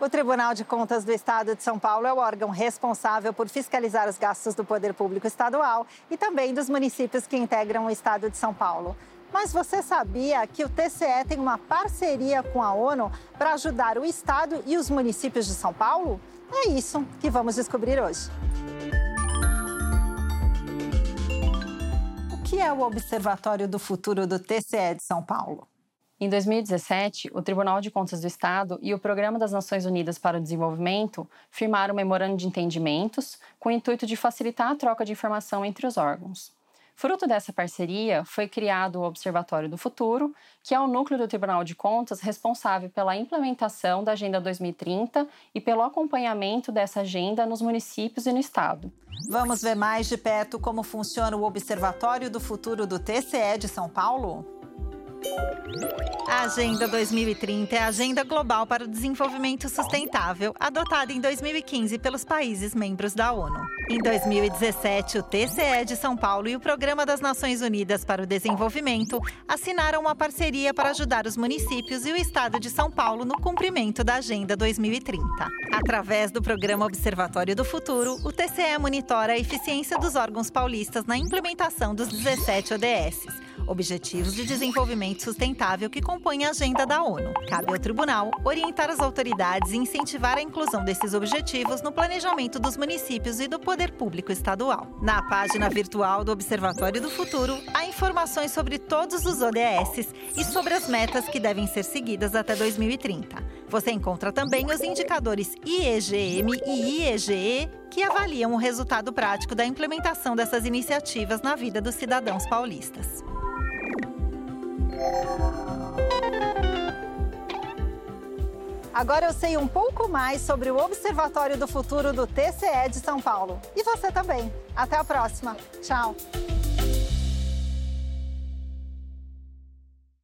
O Tribunal de Contas do Estado de São Paulo é o órgão responsável por fiscalizar os gastos do poder público estadual e também dos municípios que integram o Estado de São Paulo. Mas você sabia que o TCE tem uma parceria com a ONU para ajudar o Estado e os municípios de São Paulo? É isso que vamos descobrir hoje. O que é o Observatório do Futuro do TCE de São Paulo? Em 2017, o Tribunal de Contas do Estado e o Programa das Nações Unidas para o Desenvolvimento firmaram um memorando de entendimentos com o intuito de facilitar a troca de informação entre os órgãos. Fruto dessa parceria, foi criado o Observatório do Futuro, que é o núcleo do Tribunal de Contas responsável pela implementação da Agenda 2030 e pelo acompanhamento dessa agenda nos municípios e no Estado. Vamos ver mais de perto como funciona o Observatório do Futuro do TCE de São Paulo? A Agenda 2030 é a Agenda Global para o Desenvolvimento Sustentável, adotada em 2015 pelos países membros da ONU. Em 2017, o TCE de São Paulo e o Programa das Nações Unidas para o Desenvolvimento assinaram uma parceria para ajudar os municípios e o Estado de São Paulo no cumprimento da Agenda 2030. Através do Programa Observatório do Futuro, o TCE monitora a eficiência dos órgãos paulistas na implementação dos 17 ODSs Objetivos de Desenvolvimento Sustentável que compõem a agenda da ONU. Cabe ao tribunal orientar as autoridades e incentivar a inclusão desses objetivos no planejamento dos municípios e do poder público estadual. Na página virtual do Observatório do Futuro, há informações sobre todos os ODS e sobre as metas que devem ser seguidas até 2030. Você encontra também os indicadores IEGM e IEGE que avaliam o resultado prático da implementação dessas iniciativas na vida dos cidadãos paulistas. Agora eu sei um pouco mais sobre o Observatório do Futuro do TCE de São Paulo. E você também. Até a próxima. Tchau.